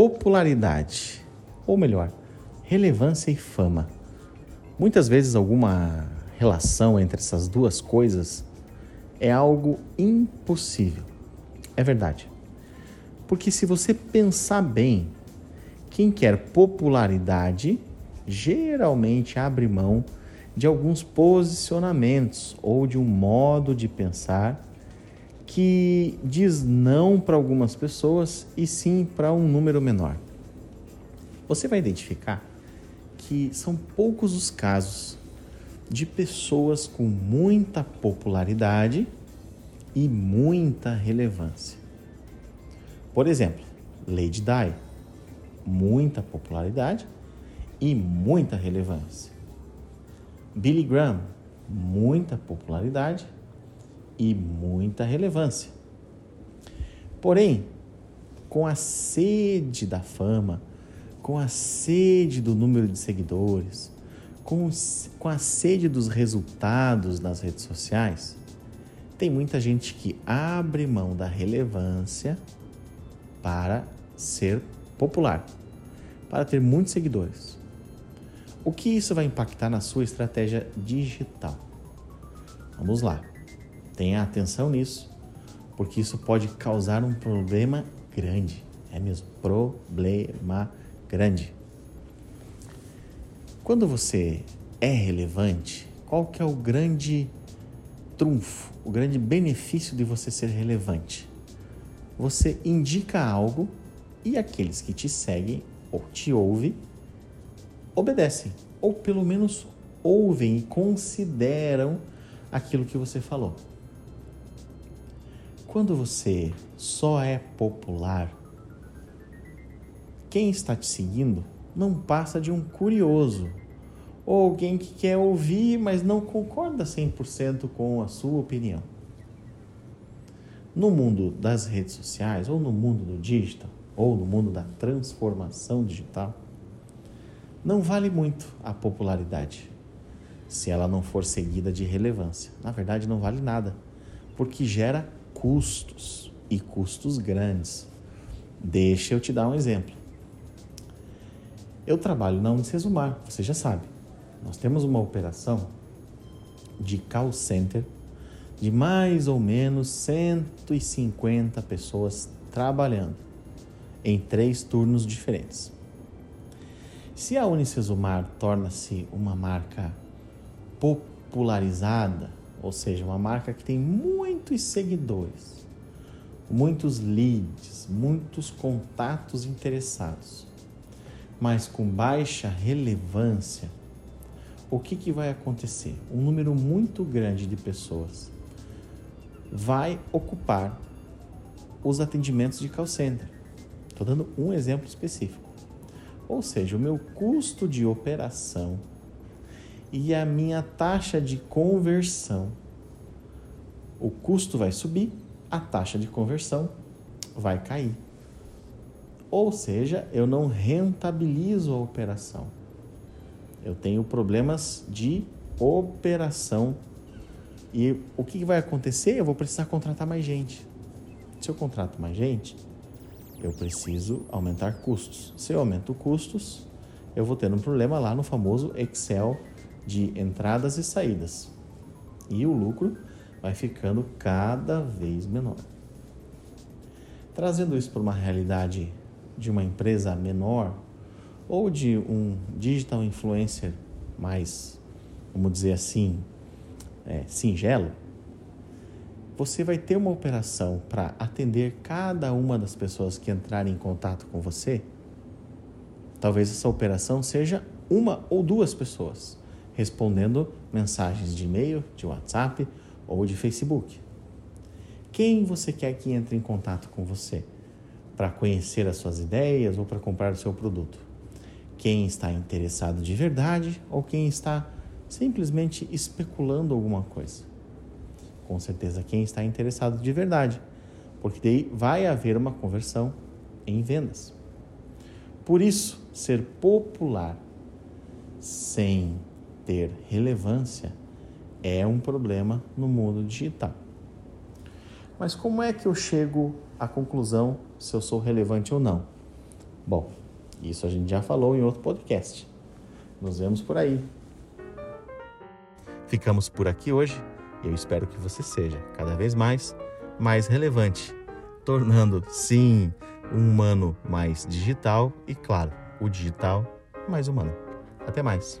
popularidade, ou melhor, relevância e fama. Muitas vezes alguma relação entre essas duas coisas é algo impossível. É verdade. Porque se você pensar bem, quem quer popularidade geralmente abre mão de alguns posicionamentos ou de um modo de pensar que diz não para algumas pessoas e sim para um número menor. Você vai identificar que são poucos os casos de pessoas com muita popularidade e muita relevância. Por exemplo, Lady Di, muita popularidade e muita relevância. Billy Graham, muita popularidade e muita relevância. Porém, com a sede da fama, com a sede do número de seguidores, com, com a sede dos resultados nas redes sociais, tem muita gente que abre mão da relevância para ser popular, para ter muitos seguidores. O que isso vai impactar na sua estratégia digital? Vamos lá. Tenha atenção nisso, porque isso pode causar um problema grande. É mesmo, problema grande. Quando você é relevante, qual que é o grande trunfo, o grande benefício de você ser relevante? Você indica algo e aqueles que te seguem ou te ouvem obedecem, ou pelo menos ouvem e consideram aquilo que você falou. Quando você só é popular, quem está te seguindo não passa de um curioso ou alguém que quer ouvir, mas não concorda 100% com a sua opinião. No mundo das redes sociais, ou no mundo do digital, ou no mundo da transformação digital, não vale muito a popularidade se ela não for seguida de relevância. Na verdade, não vale nada, porque gera custos e custos grandes. Deixa eu te dar um exemplo. Eu trabalho na Unicesumar, você já sabe. Nós temos uma operação de call center de mais ou menos 150 pessoas trabalhando em três turnos diferentes. Se a Unicesumar torna-se uma marca popularizada, ou seja, uma marca que tem muitos seguidores, muitos leads, muitos contatos interessados, mas com baixa relevância, o que, que vai acontecer? Um número muito grande de pessoas vai ocupar os atendimentos de call center. Estou dando um exemplo específico. Ou seja, o meu custo de operação e a minha taxa de conversão. O custo vai subir, a taxa de conversão vai cair. Ou seja, eu não rentabilizo a operação. Eu tenho problemas de operação. E o que vai acontecer? Eu vou precisar contratar mais gente. Se eu contrato mais gente, eu preciso aumentar custos. Se eu aumento custos, eu vou ter um problema lá no famoso Excel de entradas e saídas. E o lucro vai ficando cada vez menor. Trazendo isso para uma realidade de uma empresa menor ou de um digital influencer mais, vamos dizer assim, é, singelo, você vai ter uma operação para atender cada uma das pessoas que entrarem em contato com você. Talvez essa operação seja uma ou duas pessoas respondendo mensagens de e-mail, de WhatsApp ou de Facebook. Quem você quer que entre em contato com você? para conhecer as suas ideias ou para comprar o seu produto? Quem está interessado de verdade ou quem está simplesmente especulando alguma coisa? Com certeza, quem está interessado de verdade, porque daí vai haver uma conversão em vendas. Por isso, ser popular sem ter relevância é um problema no mundo digital. Mas como é que eu chego à conclusão se eu sou relevante ou não? Bom, isso a gente já falou em outro podcast. Nos vemos por aí. Ficamos por aqui hoje e eu espero que você seja cada vez mais mais relevante, tornando sim um humano mais digital e claro, o digital mais humano. Até mais.